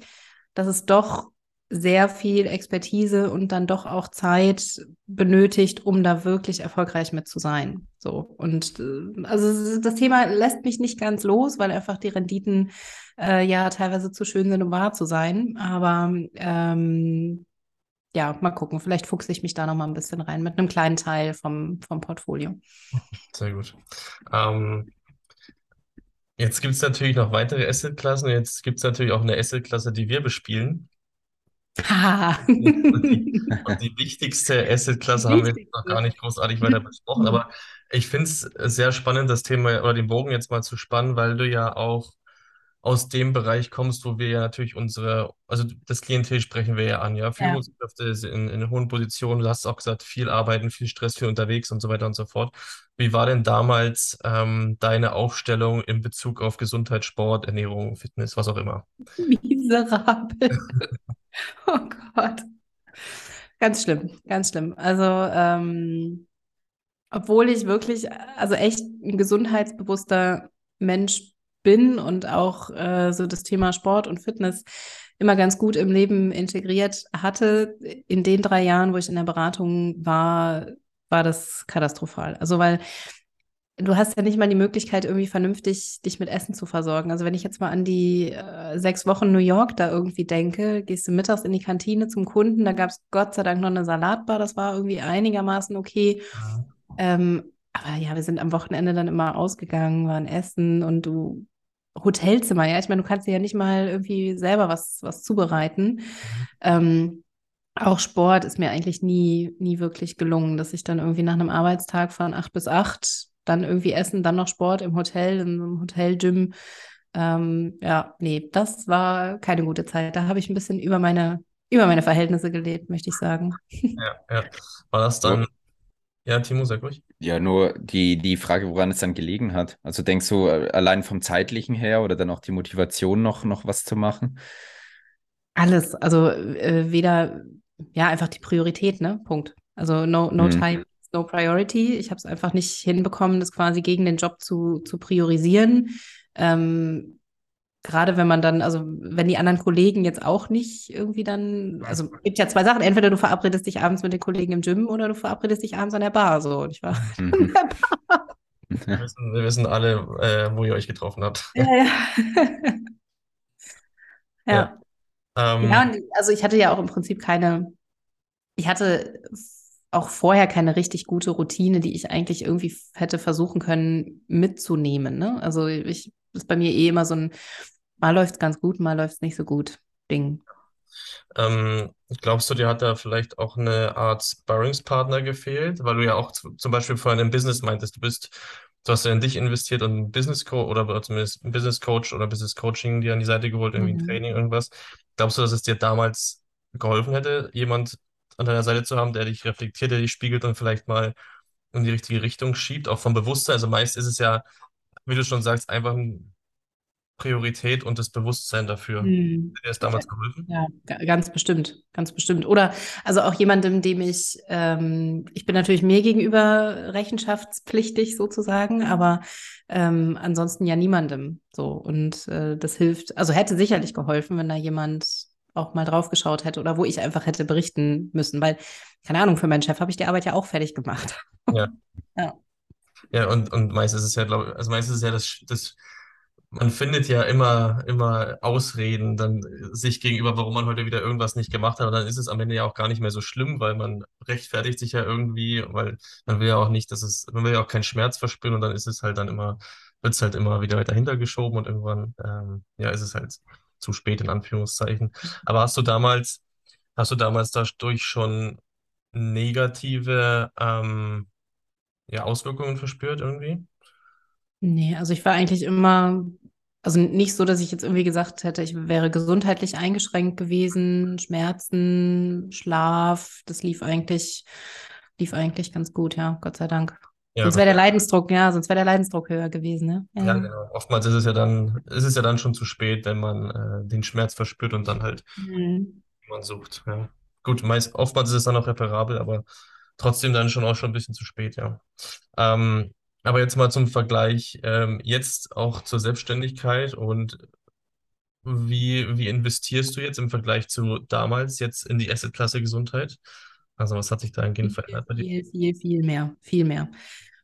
dass es doch sehr viel Expertise und dann doch auch Zeit benötigt, um da wirklich erfolgreich mit zu sein. So und äh, also das Thema lässt mich nicht ganz los, weil einfach die Renditen äh, ja teilweise zu schön sind, um wahr zu sein. Aber ähm, ja, mal gucken. Vielleicht fuchse ich mich da noch mal ein bisschen rein mit einem kleinen Teil vom, vom Portfolio. Sehr gut. Ähm, jetzt gibt es natürlich noch weitere Assetklassen. Jetzt gibt es natürlich auch eine Assetklasse, die wir bespielen. und, die, und die wichtigste Assetklasse haben wir jetzt noch gar nicht großartig weiter besprochen. Aber ich finde es sehr spannend, das Thema oder den Bogen jetzt mal zu spannen, weil du ja auch aus dem Bereich kommst, wo wir ja natürlich unsere, also das Klientel sprechen wir ja an, ja. Führungskräfte ja. in, in hohen Positionen, du hast auch gesagt, viel arbeiten, viel Stress, viel unterwegs und so weiter und so fort. Wie war denn damals ähm, deine Aufstellung in Bezug auf Gesundheit, Sport, Ernährung, Fitness, was auch immer? Miserabel. oh Gott. Ganz schlimm, ganz schlimm. Also, ähm, obwohl ich wirklich, also echt ein gesundheitsbewusster Mensch bin und auch äh, so das Thema Sport und Fitness immer ganz gut im Leben integriert hatte, in den drei Jahren, wo ich in der Beratung war, war das katastrophal. Also weil du hast ja nicht mal die Möglichkeit, irgendwie vernünftig dich mit Essen zu versorgen. Also wenn ich jetzt mal an die äh, sechs Wochen New York da irgendwie denke, gehst du mittags in die Kantine zum Kunden, da gab es Gott sei Dank noch eine Salatbar, das war irgendwie einigermaßen okay. Ähm, aber ja, wir sind am Wochenende dann immer ausgegangen, waren essen und du Hotelzimmer, ja. Ich meine, du kannst dir ja nicht mal irgendwie selber was, was zubereiten. Ähm, auch Sport ist mir eigentlich nie, nie wirklich gelungen, dass ich dann irgendwie nach einem Arbeitstag von acht bis acht dann irgendwie essen, dann noch Sport im Hotel, in einem Hotelgym. Ähm, ja, nee, das war keine gute Zeit. Da habe ich ein bisschen über meine, über meine Verhältnisse gelebt, möchte ich sagen. Ja, ja. War das dann, ja, Timo, sag ruhig. Ja, nur die, die Frage, woran es dann gelegen hat. Also denkst du äh, allein vom zeitlichen her oder dann auch die Motivation noch, noch was zu machen? Alles, also äh, weder, ja, einfach die Priorität, ne? Punkt. Also no, no hm. time, no priority. Ich habe es einfach nicht hinbekommen, das quasi gegen den Job zu, zu priorisieren. Ähm, gerade wenn man dann, also wenn die anderen Kollegen jetzt auch nicht irgendwie dann, also es gibt ja zwei Sachen, entweder du verabredest dich abends mit den Kollegen im Gym oder du verabredest dich abends an der Bar, so, und ich war mhm. an der Bar. Wir wissen, wir wissen alle, äh, wo ihr euch getroffen habt. Ja, ja. ja. Ja. Ähm, ja, also ich hatte ja auch im Prinzip keine, ich hatte auch vorher keine richtig gute Routine, die ich eigentlich irgendwie hätte versuchen können mitzunehmen. Ne? Also ich ist bei mir eh immer so ein Mal läuft es ganz gut, mal läuft es nicht so gut. Ding. Ähm, glaubst du, dir hat da vielleicht auch eine Art Sparringspartner gefehlt? Weil du ja auch zum Beispiel vorhin im Business meintest, du bist, du hast ja in dich investiert und ein Business Coach oder zumindest ein Business Coach oder Business Coaching dir an die Seite geholt, irgendwie ein mhm. Training, irgendwas. Glaubst du, dass es dir damals geholfen hätte, jemand an deiner Seite zu haben, der dich reflektiert, der dich spiegelt und vielleicht mal in die richtige Richtung schiebt, auch vom Bewusstsein? Also meist ist es ja, wie du schon sagst, einfach ein Priorität und das Bewusstsein dafür. Hm. Hat dir das damals geholfen? Ja, ganz bestimmt, ganz bestimmt. Oder also auch jemandem, dem ich, ähm, ich bin natürlich mir gegenüber rechenschaftspflichtig sozusagen, aber ähm, ansonsten ja niemandem. So und äh, das hilft, also hätte sicherlich geholfen, wenn da jemand auch mal drauf geschaut hätte oder wo ich einfach hätte berichten müssen, weil keine Ahnung, für meinen Chef habe ich die Arbeit ja auch fertig gemacht. Ja. ja. Ja, und, und meist ist es ja, glaube also meist ist es ja das, das man findet ja immer, immer Ausreden dann sich gegenüber, warum man heute wieder irgendwas nicht gemacht hat. Und dann ist es am Ende ja auch gar nicht mehr so schlimm, weil man rechtfertigt sich ja irgendwie, weil man will ja auch nicht, dass es, man will ja auch keinen Schmerz verspüren und dann ist es halt dann immer, wird es halt immer wieder dahinter geschoben und irgendwann, ähm, ja, ist es halt zu spät in Anführungszeichen. Aber hast du damals, hast du damals dadurch schon negative ähm, ja, Auswirkungen verspürt irgendwie? Nee, also ich war eigentlich immer, also nicht so, dass ich jetzt irgendwie gesagt hätte, ich wäre gesundheitlich eingeschränkt gewesen, Schmerzen, Schlaf, das lief eigentlich, lief eigentlich ganz gut, ja, Gott sei Dank. Ja, sonst wäre der Leidensdruck, ja, sonst wäre der Leidensdruck höher gewesen, ne? Ja. ja, genau. Oftmals ist es ja dann, ist es ja dann schon zu spät, wenn man äh, den Schmerz verspürt und dann halt mhm. man sucht. Ja. Gut, meist, oftmals ist es dann auch reparabel, aber trotzdem dann schon auch schon ein bisschen zu spät, ja. Ähm, aber jetzt mal zum Vergleich, ähm, jetzt auch zur Selbstständigkeit und wie, wie investierst du jetzt im Vergleich zu damals jetzt in die Assetklasse Gesundheit? Also was hat sich dahingehend verändert bei dir? Viel, viel, viel mehr, viel mehr.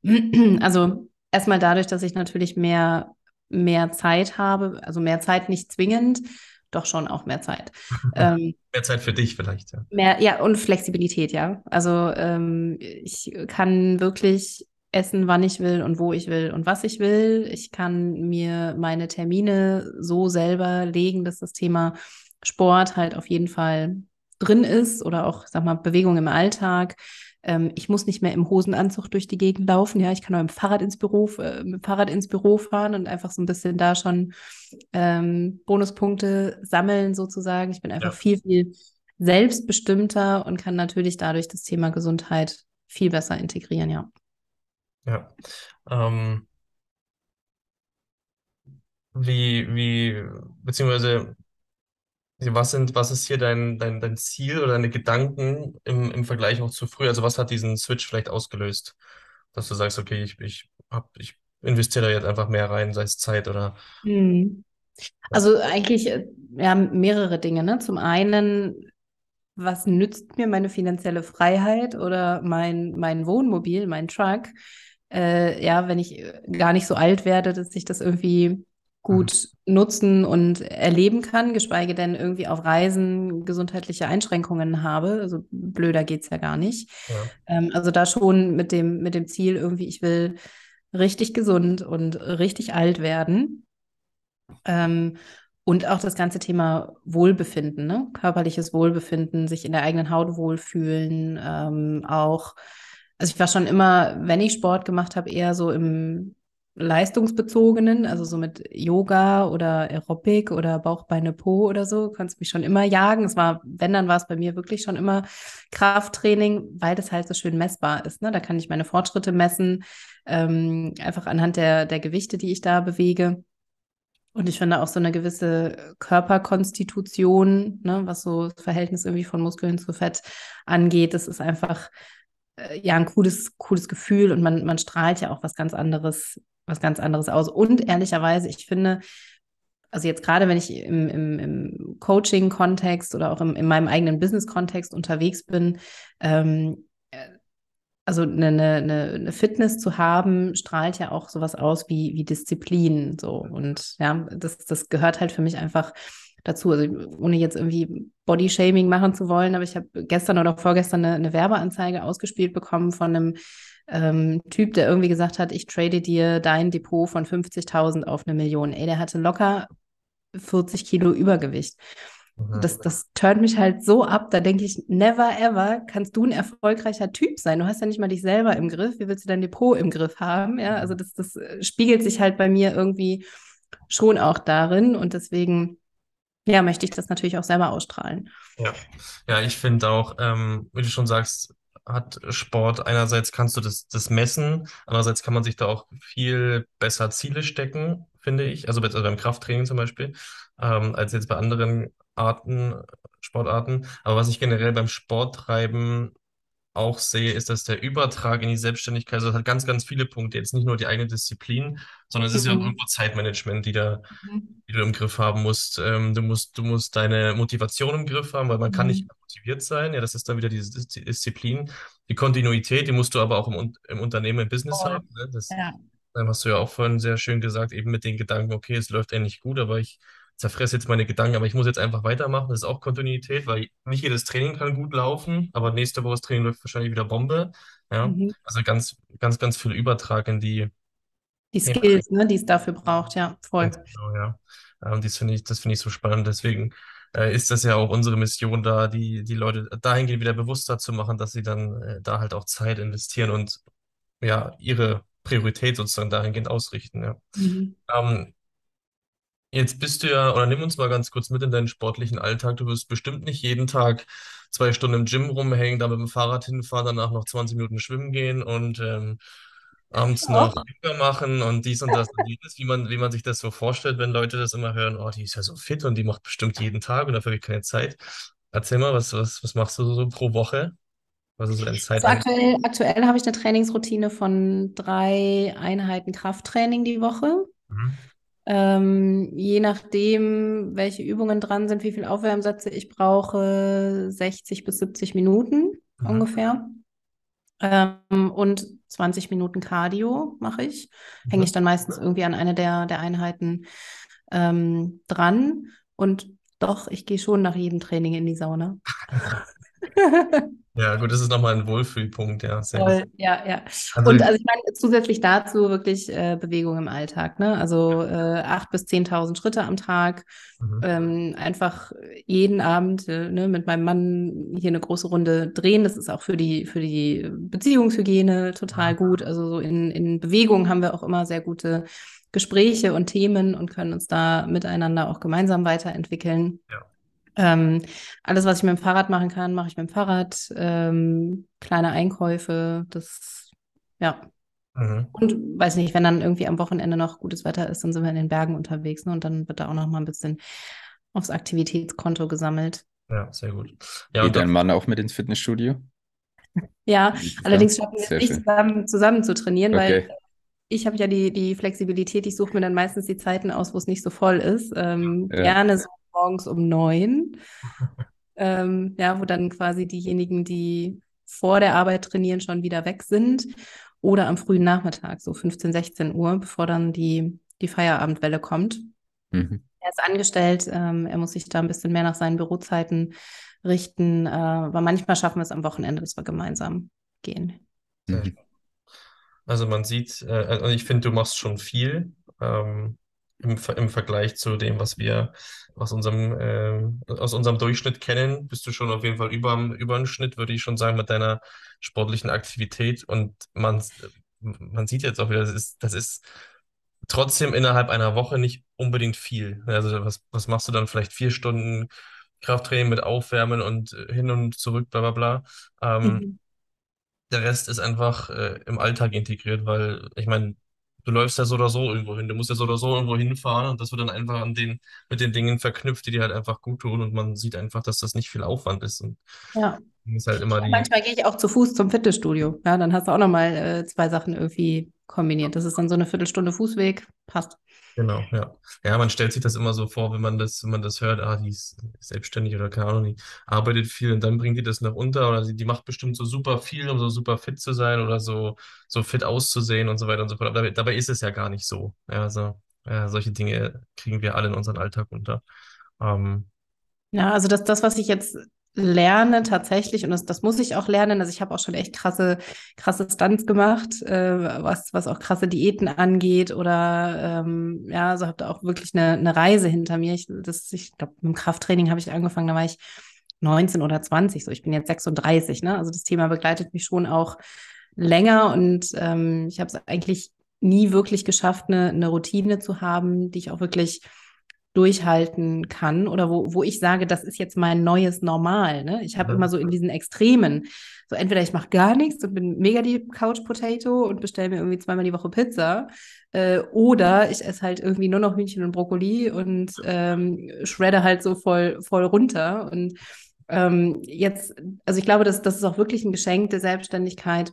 Also erstmal dadurch, dass ich natürlich mehr, mehr Zeit habe, also mehr Zeit nicht zwingend, doch schon auch mehr Zeit. ähm, mehr Zeit für dich vielleicht, ja. Mehr, ja, und Flexibilität, ja. Also ähm, ich kann wirklich essen, wann ich will und wo ich will und was ich will. Ich kann mir meine Termine so selber legen, dass das Thema Sport halt auf jeden Fall drin ist oder auch, sag mal, Bewegung im Alltag. Ähm, ich muss nicht mehr im Hosenanzug durch die Gegend laufen. Ja, ich kann auch im Fahrrad ins Büro, äh, mit Fahrrad ins Büro fahren und einfach so ein bisschen da schon ähm, Bonuspunkte sammeln sozusagen. Ich bin einfach ja. viel, viel selbstbestimmter und kann natürlich dadurch das Thema Gesundheit viel besser integrieren, ja. Ja. Ähm, wie, wie, beziehungsweise, was sind, was ist hier dein, dein, dein Ziel oder deine Gedanken im, im Vergleich auch zu früher? Also was hat diesen Switch vielleicht ausgelöst? Dass du sagst, okay, ich, ich hab, ich investiere da jetzt einfach mehr rein, sei es Zeit oder. Hm. Also eigentlich äh, ja, mehrere Dinge. Ne? Zum einen, was nützt mir meine finanzielle Freiheit oder mein, mein Wohnmobil, mein Truck? Äh, ja, wenn ich gar nicht so alt werde, dass ich das irgendwie gut mhm. nutzen und erleben kann, geschweige denn irgendwie auf Reisen gesundheitliche Einschränkungen habe. Also blöder geht es ja gar nicht. Ja. Ähm, also da schon mit dem, mit dem Ziel irgendwie, ich will richtig gesund und richtig alt werden. Ähm, und auch das ganze Thema Wohlbefinden, ne? körperliches Wohlbefinden, sich in der eigenen Haut wohlfühlen, ähm, auch, also ich war schon immer, wenn ich Sport gemacht habe, eher so im leistungsbezogenen, also so mit Yoga oder Aerobic oder Bauchbeine Po oder so, kannst mich schon immer jagen. Es war, wenn, dann war es bei mir wirklich schon immer Krafttraining, weil das halt so schön messbar ist. Ne? Da kann ich meine Fortschritte messen, ähm, einfach anhand der, der Gewichte, die ich da bewege. Und ich finde auch so eine gewisse Körperkonstitution, ne, was so das Verhältnis irgendwie von Muskeln zu Fett angeht, das ist einfach äh, ja ein cooles, cooles Gefühl und man, man strahlt ja auch was ganz anderes, was ganz anderes aus. Und ehrlicherweise, ich finde, also jetzt gerade wenn ich im, im, im Coaching-Kontext oder auch im, in meinem eigenen Business-Kontext unterwegs bin, ähm, also eine, eine, eine Fitness zu haben, strahlt ja auch sowas aus wie, wie Disziplin. So. Und ja, das, das gehört halt für mich einfach dazu. Also ohne jetzt irgendwie Bodyshaming machen zu wollen, aber ich habe gestern oder vorgestern eine, eine Werbeanzeige ausgespielt bekommen von einem ähm, Typ, der irgendwie gesagt hat, ich trade dir dein Depot von 50.000 auf eine Million. Ey, der hatte locker 40 Kilo Übergewicht. Mhm. Das, das turnt mich halt so ab, da denke ich, never ever kannst du ein erfolgreicher Typ sein. Du hast ja nicht mal dich selber im Griff. Wie willst du dein Depot im Griff haben? Ja, also das, das äh, spiegelt sich halt bei mir irgendwie schon auch darin und deswegen ja, möchte ich das natürlich auch selber ausstrahlen. Ja, ja ich finde auch, ähm, wie du schon sagst, hat Sport, einerseits kannst du das, das messen, andererseits kann man sich da auch viel besser Ziele stecken, finde ich. Also, also beim Krafttraining zum Beispiel, ähm, als jetzt bei anderen Arten, Sportarten. Aber was ich generell beim Sporttreiben auch sehe, ist, dass der Übertrag in die Selbstständigkeit, also das hat ganz, ganz viele Punkte, jetzt nicht nur die eigene Disziplin, sondern es ist ja auch mhm. irgendwo Zeitmanagement, die, da, mhm. die du im Griff haben musst. Ähm, du musst. Du musst deine Motivation im Griff haben, weil man kann nicht mhm. motiviert sein. Ja, das ist dann wieder diese Disziplin. Die Kontinuität, die musst du aber auch im, im Unternehmen, im Business oh. haben. Ne? Das ja. hast du ja auch vorhin sehr schön gesagt, eben mit den Gedanken, okay, es läuft endlich gut, aber ich zerfresse jetzt meine Gedanken, aber ich muss jetzt einfach weitermachen. Das ist auch Kontinuität, weil nicht jedes Training kann gut laufen, aber nächste Woche das Training läuft wahrscheinlich wieder Bombe. Ja, mhm. also ganz, ganz, ganz viel Übertrag in die die Skills, ja. ne, die es dafür braucht, ja, voll. Genau, ja. Ähm, das finde ich, das finde ich so spannend. Deswegen äh, ist das ja auch unsere Mission da, die, die Leute dahingehend wieder bewusster zu machen, dass sie dann äh, da halt auch Zeit investieren und ja, ihre Priorität sozusagen dahingehend ausrichten. Ja. Mhm. Ähm, Jetzt bist du ja, oder nimm uns mal ganz kurz mit in deinen sportlichen Alltag. Du wirst bestimmt nicht jeden Tag zwei Stunden im Gym rumhängen, da mit dem Fahrrad hinfahren, danach noch 20 Minuten schwimmen gehen und ähm, abends noch Yoga machen und dies und das und jenes, wie man, wie man sich das so vorstellt, wenn Leute das immer hören, oh, die ist ja so fit und die macht bestimmt jeden Tag und dafür habe ich keine Zeit. Erzähl mal, was, was, was machst du so pro Woche? Was ist so deine Zeit? Also aktuell, aktuell habe ich eine Trainingsroutine von drei Einheiten Krafttraining die Woche. Mhm. Ähm, je nachdem, welche Übungen dran sind, wie viel Aufwärmsätze ich brauche, 60 bis 70 Minuten mhm. ungefähr. Ähm, und 20 Minuten Cardio mache ich. Mhm. Hänge ich dann meistens irgendwie an eine der, der Einheiten ähm, dran. Und doch, ich gehe schon nach jedem Training in die Sauna. Ja, gut, das ist nochmal ein Wohlfühlpunkt, ja. Sehr Voll, ja, ja. Also, und also ich meine, zusätzlich dazu wirklich äh, Bewegung im Alltag, ne? Also äh, 8.000 bis 10.000 Schritte am Tag. Mhm. Ähm, einfach jeden Abend äh, ne, mit meinem Mann hier eine große Runde drehen. Das ist auch für die, für die Beziehungshygiene total gut. Also so in, in Bewegung haben wir auch immer sehr gute Gespräche und Themen und können uns da miteinander auch gemeinsam weiterentwickeln. Ja. Ähm, alles, was ich mit dem Fahrrad machen kann, mache ich mit dem Fahrrad. Ähm, kleine Einkäufe, das, ja. Mhm. Und weiß nicht, wenn dann irgendwie am Wochenende noch gutes Wetter ist, dann sind wir in den Bergen unterwegs ne? und dann wird da auch noch mal ein bisschen aufs Aktivitätskonto gesammelt. Ja, sehr gut. Ja, Geht dein Mann auch mit ins Fitnessstudio? Ja, allerdings schaffen wir es nicht zusammen, zusammen zu trainieren, okay. weil ich habe ja die, die Flexibilität, ich suche mir dann meistens die Zeiten aus, wo es nicht so voll ist. Ähm, ja. Gerne so morgens um neun. ähm, ja, wo dann quasi diejenigen, die vor der Arbeit trainieren, schon wieder weg sind. Oder am frühen Nachmittag, so 15, 16 Uhr, bevor dann die, die Feierabendwelle kommt. Mhm. Er ist angestellt, ähm, er muss sich da ein bisschen mehr nach seinen Bürozeiten richten, äh, aber manchmal schaffen wir es am Wochenende, dass wir gemeinsam gehen. Mhm. Also man sieht, äh, also ich finde, du machst schon viel. Ähm, im, im Vergleich zu dem, was wir aus unserem, äh, aus unserem Durchschnitt kennen, bist du schon auf jeden Fall über, über den Schnitt, würde ich schon sagen, mit deiner sportlichen Aktivität. Und man, man sieht jetzt auch wieder, das ist, das ist trotzdem innerhalb einer Woche nicht unbedingt viel. Also was, was machst du dann? Vielleicht vier Stunden Krafttraining mit Aufwärmen und hin und zurück, bla bla bla. Ähm, mhm. Der Rest ist einfach äh, im Alltag integriert, weil ich meine, du läufst ja so oder so irgendwo hin. Du musst ja so oder so irgendwo hinfahren und das wird dann einfach an den, mit den Dingen verknüpft, die dir halt einfach gut tun und man sieht einfach, dass das nicht viel Aufwand ist. Und ja. Ist halt immer die... Manchmal gehe ich auch zu Fuß zum Fitnessstudio. Ja, dann hast du auch nochmal äh, zwei Sachen irgendwie kombiniert. Das ist dann so eine Viertelstunde Fußweg. Passt. Genau, ja. Ja, man stellt sich das immer so vor, wenn man das, wenn man das hört, ah, die ist selbstständig oder keine Ahnung, die arbeitet viel und dann bringt die das noch unter oder die, die macht bestimmt so super viel, um so super fit zu sein oder so, so fit auszusehen und so weiter und so fort. Aber dabei, dabei ist es ja gar nicht so. Ja, also, ja, solche Dinge kriegen wir alle in unseren Alltag unter. Ähm, ja, also das, das, was ich jetzt lerne tatsächlich, und das, das muss ich auch lernen, also ich habe auch schon echt krasse, krasse Stunts gemacht, äh, was, was auch krasse Diäten angeht oder ähm, ja, also habe da auch wirklich eine, eine Reise hinter mir. Ich, das, ich glaube, mit dem Krafttraining habe ich angefangen, da war ich 19 oder 20, so ich bin jetzt 36, ne? Also das Thema begleitet mich schon auch länger und ähm, ich habe es eigentlich nie wirklich geschafft, eine, eine Routine zu haben, die ich auch wirklich durchhalten kann oder wo, wo ich sage, das ist jetzt mein neues Normal. Ne? Ich habe ja. immer so in diesen Extremen, so entweder ich mache gar nichts und bin mega die Couch Potato und bestelle mir irgendwie zweimal die Woche Pizza äh, oder ich esse halt irgendwie nur noch Hühnchen und Brokkoli und ähm, shredde halt so voll, voll runter und ähm, jetzt, also ich glaube, das, das ist auch wirklich ein Geschenk der Selbstständigkeit,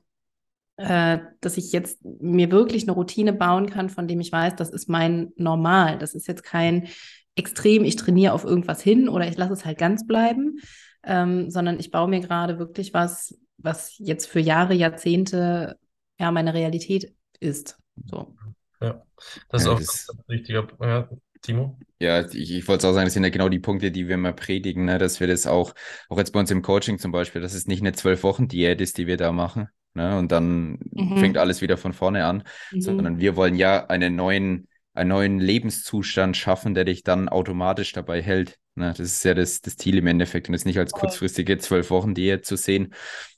äh, dass ich jetzt mir wirklich eine Routine bauen kann, von dem ich weiß, das ist mein Normal. Das ist jetzt kein Extrem, ich trainiere auf irgendwas hin oder ich lasse es halt ganz bleiben, ähm, sondern ich baue mir gerade wirklich was, was jetzt für Jahre, Jahrzehnte ja meine Realität ist. So. Ja, das ist ja, auch das ein wichtiger ja, Timo? Ja, ich, ich wollte auch sagen, das sind ja genau die Punkte, die wir immer predigen, ne? dass wir das auch, auch jetzt bei uns im Coaching zum Beispiel, dass es nicht eine Zwölf-Wochen-Diät ist, die wir da machen, ne? und dann mhm. fängt alles wieder von vorne an, mhm. sondern wir wollen ja einen neuen, einen neuen Lebenszustand schaffen, der dich dann automatisch dabei hält. Ne? Das ist ja das, das Ziel im Endeffekt und es nicht als kurzfristige zwölf Wochen Diät zu sehen,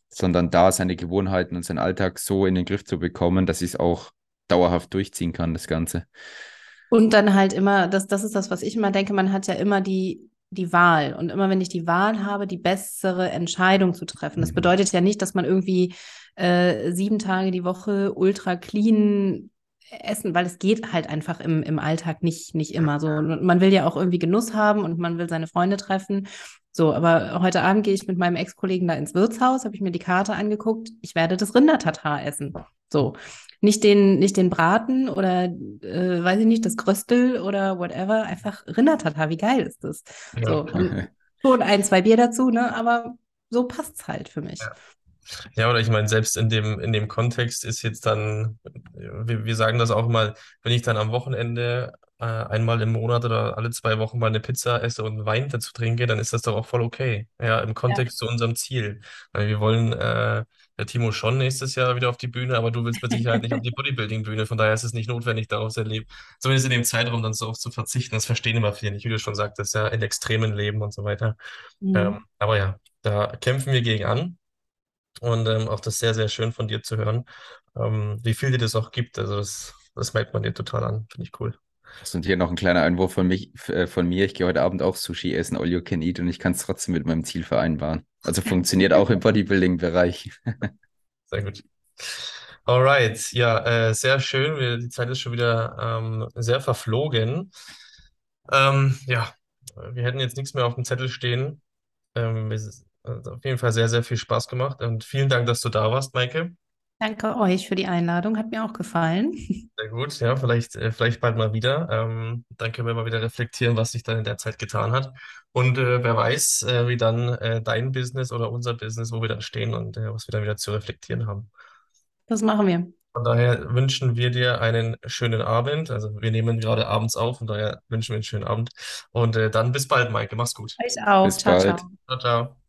sondern da seine Gewohnheiten und seinen Alltag so in den Griff zu bekommen, dass ich es auch dauerhaft durchziehen kann, das Ganze. Und dann halt immer, das, das ist das, was ich immer denke, man hat ja immer die, die Wahl. Und immer wenn ich die Wahl habe, die bessere Entscheidung zu treffen. Das mhm. bedeutet ja nicht, dass man irgendwie äh, sieben Tage die Woche ultra clean essen, weil es geht halt einfach im, im Alltag nicht, nicht immer so. Und man will ja auch irgendwie Genuss haben und man will seine Freunde treffen. So, aber heute Abend gehe ich mit meinem Ex-Kollegen da ins Wirtshaus, habe ich mir die Karte angeguckt. Ich werde das Rindertatar essen. So, nicht den, nicht den Braten oder, äh, weiß ich nicht, das Kröstel oder whatever, einfach Rindertatar. Wie geil ist das? Ja. So, schon ein, zwei Bier dazu, ne? Aber so passt es halt für mich. Ja. Ja, oder ich meine, selbst in dem, in dem Kontext ist jetzt dann, wir, wir sagen das auch mal, wenn ich dann am Wochenende äh, einmal im Monat oder alle zwei Wochen mal eine Pizza esse und Wein dazu trinke, dann ist das doch auch voll okay. Ja, im Kontext ja. zu unserem Ziel. Weil wir wollen, äh, der Timo schon nächstes Jahr wieder auf die Bühne, aber du willst mit Sicherheit nicht auf die Bodybuilding-Bühne. Von daher ist es nicht notwendig, darauf sehr leben, zumindest in dem Zeitraum dann so zu verzichten. Das verstehen immer viele nicht, wie du schon sagtest, ja, in extremen Leben und so weiter. Mhm. Ähm, aber ja, da kämpfen wir gegen an. Und ähm, auch das sehr, sehr schön von dir zu hören, ähm, wie viel dir das auch gibt. Also das, das merkt man dir total an. Finde ich cool. Und hier noch ein kleiner Einwurf von, mich, äh, von mir. Ich gehe heute Abend auch Sushi essen, all you can eat, und ich kann es trotzdem mit meinem Ziel vereinbaren. Also funktioniert auch im Bodybuilding-Bereich. sehr gut. Alright, ja, äh, sehr schön. Die Zeit ist schon wieder ähm, sehr verflogen. Ähm, ja, wir hätten jetzt nichts mehr auf dem Zettel stehen. Ähm, hat auf jeden Fall sehr, sehr viel Spaß gemacht und vielen Dank, dass du da warst, Maike. Danke euch für die Einladung, hat mir auch gefallen. Sehr gut, ja, vielleicht, äh, vielleicht bald mal wieder. Ähm, dann können wir mal wieder reflektieren, was sich dann in der Zeit getan hat. Und äh, wer weiß, äh, wie dann äh, dein Business oder unser Business, wo wir dann stehen und äh, was wir dann wieder zu reflektieren haben. Das machen wir. Von daher wünschen wir dir einen schönen Abend. Also wir nehmen gerade abends auf, von daher wünschen wir einen schönen Abend. Und äh, dann bis bald, Maike. Mach's gut. Euch auch. Bis ciao, bald. ciao. Ciao, ciao.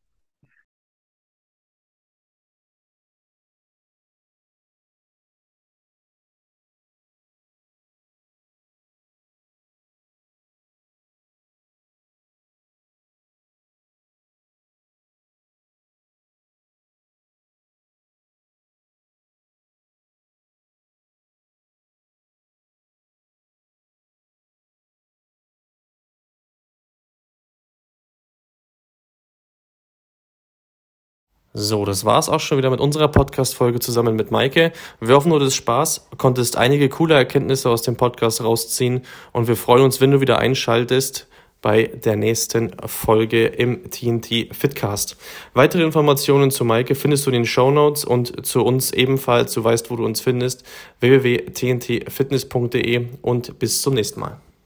So, das war's auch schon wieder mit unserer Podcast-Folge zusammen mit Maike. Wir hoffen, du hattest Spaß, konntest einige coole Erkenntnisse aus dem Podcast rausziehen und wir freuen uns, wenn du wieder einschaltest bei der nächsten Folge im TNT Fitcast. Weitere Informationen zu Maike findest du in den Show Notes und zu uns ebenfalls. Du weißt, wo du uns findest. www.tntfitness.de und bis zum nächsten Mal.